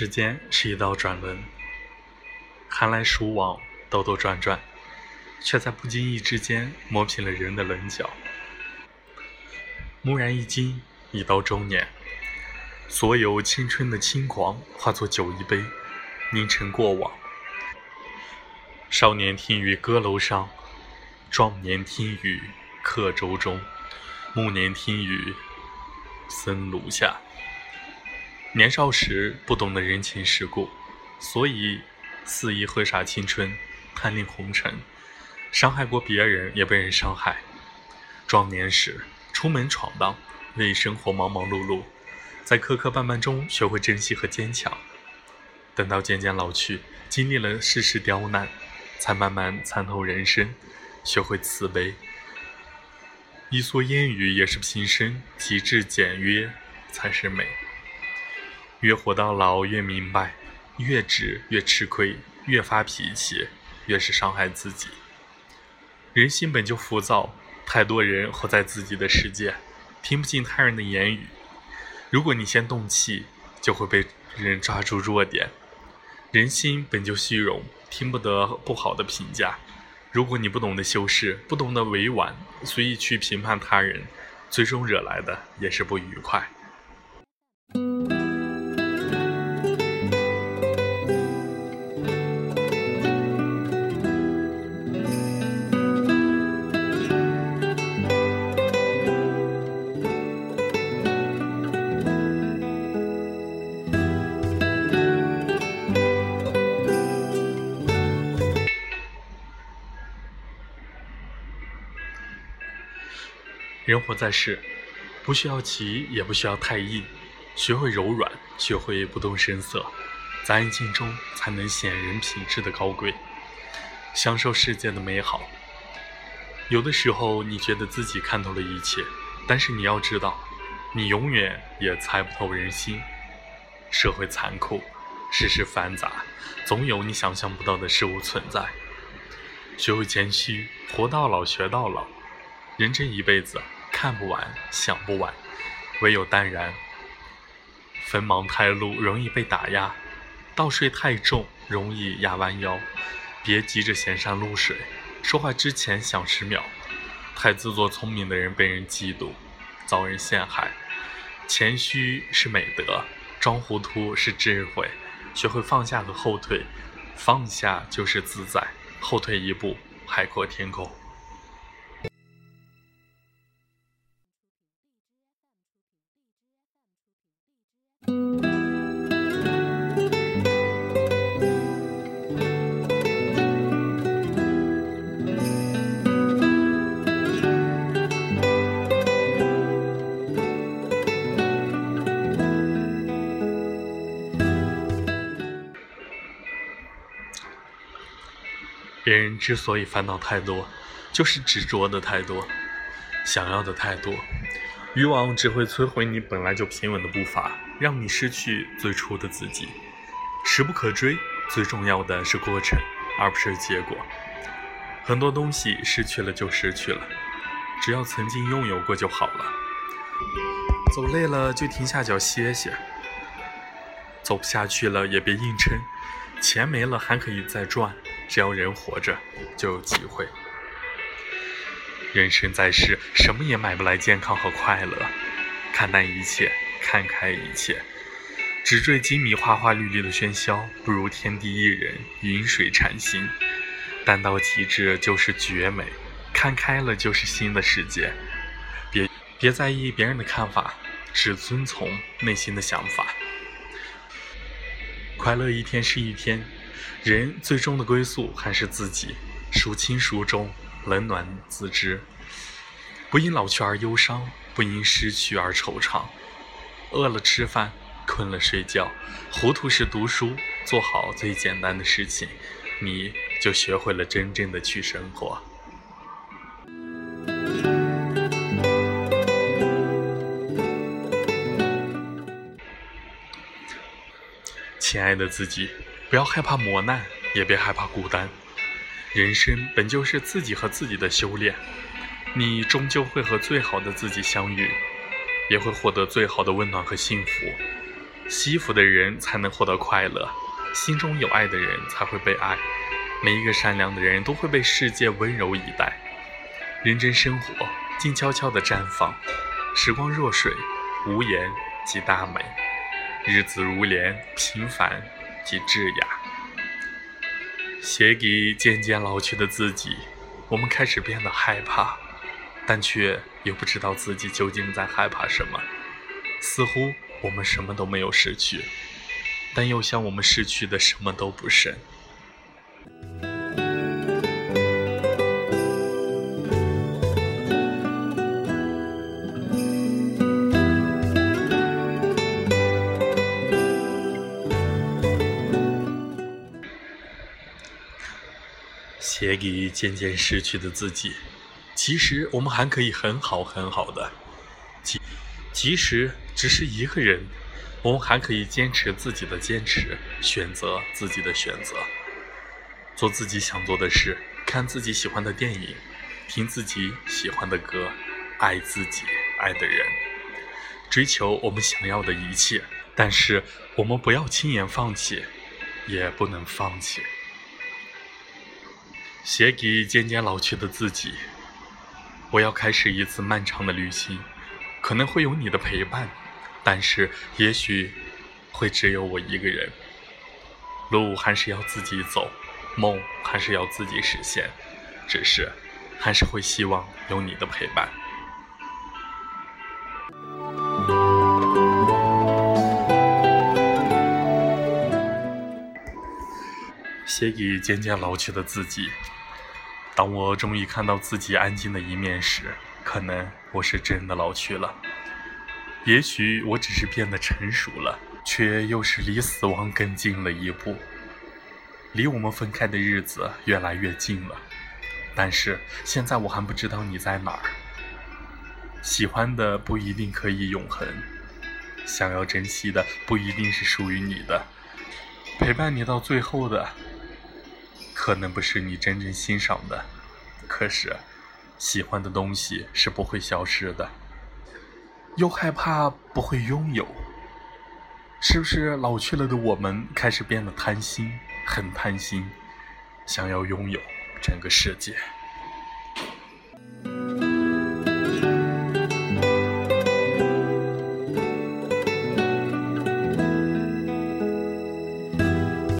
时间是一道转轮，寒来暑往，兜兜转转，却在不经意之间磨平了人的棱角。蓦然一惊，已到中年，所有青春的轻狂化作酒一杯，凝成过往。少年听雨歌楼上，壮年听雨客舟中，暮年听雨僧庐下。年少时不懂得人情世故，所以肆意挥洒青春，贪恋红尘，伤害过别人，也被人伤害。壮年时出门闯荡，为生活忙忙碌碌，在磕磕绊绊中学会珍惜和坚强。等到渐渐老去，经历了世事刁难，才慢慢参透人生，学会慈悲。一蓑烟雨也是平生，极致简约才是美。越活到老，越明白，越值越吃亏，越发脾气，越是伤害自己。人心本就浮躁，太多人活在自己的世界，听不进他人的言语。如果你先动气，就会被人抓住弱点。人心本就虚荣，听不得不好的评价。如果你不懂得修饰，不懂得委婉，随意去评判他人，最终惹来的也是不愉快。人活在世，不需要急，也不需要太硬，学会柔软，学会不动声色，在安静中才能显人品质的高贵，享受世界的美好。有的时候，你觉得自己看透了一切，但是你要知道，你永远也猜不透人心。社会残酷，世事繁杂，总有你想象不到的事物存在。学会谦虚，活到老学到老，人这一辈子。看不完，想不完，唯有淡然。锋芒太露，容易被打压；倒睡太重，容易压弯腰。别急着显山露水，说话之前想十秒。太自作聪明的人被人嫉妒，遭人陷害。谦虚是美德，装糊涂是智慧。学会放下和后退，放下就是自在，后退一步，海阔天空。别人之所以烦恼太多，就是执着的太多，想要的太多。欲望只会摧毁你本来就平稳的步伐，让你失去最初的自己。时不可追，最重要的是过程，而不是结果。很多东西失去了就失去了，只要曾经拥有过就好了。走累了就停下脚歇歇，走不下去了也别硬撑。钱没了还可以再赚。只要人活着，就有机会。人生在世，什么也买不来健康和快乐。看淡一切，看开一切。只追金迷花花绿绿的喧嚣，不如天地一人，云水禅心。淡到极致就是绝美，看开了就是新的世界。别别在意别人的看法，只遵从内心的想法。快乐一天是一天。人最终的归宿还是自己，孰轻孰重，冷暖自知。不因老去而忧伤，不因失去而惆怅。饿了吃饭，困了睡觉，糊涂时读书，做好最简单的事情，你就学会了真正的去生活。亲爱的自己。不要害怕磨难，也别害怕孤单。人生本就是自己和自己的修炼，你终究会和最好的自己相遇，也会获得最好的温暖和幸福。惜福的人才能获得快乐，心中有爱的人才会被爱。每一个善良的人都会被世界温柔以待。认真生活，静悄悄地绽放。时光若水，无言即大美；日子如莲，平凡其智雅。写给渐渐老去的自己，我们开始变得害怕，但却又不知道自己究竟在害怕什么。似乎我们什么都没有失去，但又像我们失去的什么都不是。写给渐渐失去的自己，其实我们还可以很好很好的。即即使只是一个人，我们还可以坚持自己的坚持，选择自己的选择，做自己想做的事，看自己喜欢的电影，听自己喜欢的歌，爱自己爱的人，追求我们想要的一切。但是我们不要轻言放弃，也不能放弃。写给渐渐老去的自己，我要开始一次漫长的旅行，可能会有你的陪伴，但是也许会只有我一个人。路还是要自己走，梦还是要自己实现，只是还是会希望有你的陪伴。写给渐渐老去的自己。当我终于看到自己安静的一面时，可能我是真的老去了。也许我只是变得成熟了，却又是离死亡更近了一步。离我们分开的日子越来越近了，但是现在我还不知道你在哪儿。喜欢的不一定可以永恒，想要珍惜的不一定是属于你的，陪伴你到最后的。可能不是你真正欣赏的，可是喜欢的东西是不会消失的，又害怕不会拥有，是不是老去了的我们开始变得贪心，很贪心，想要拥有整个世界？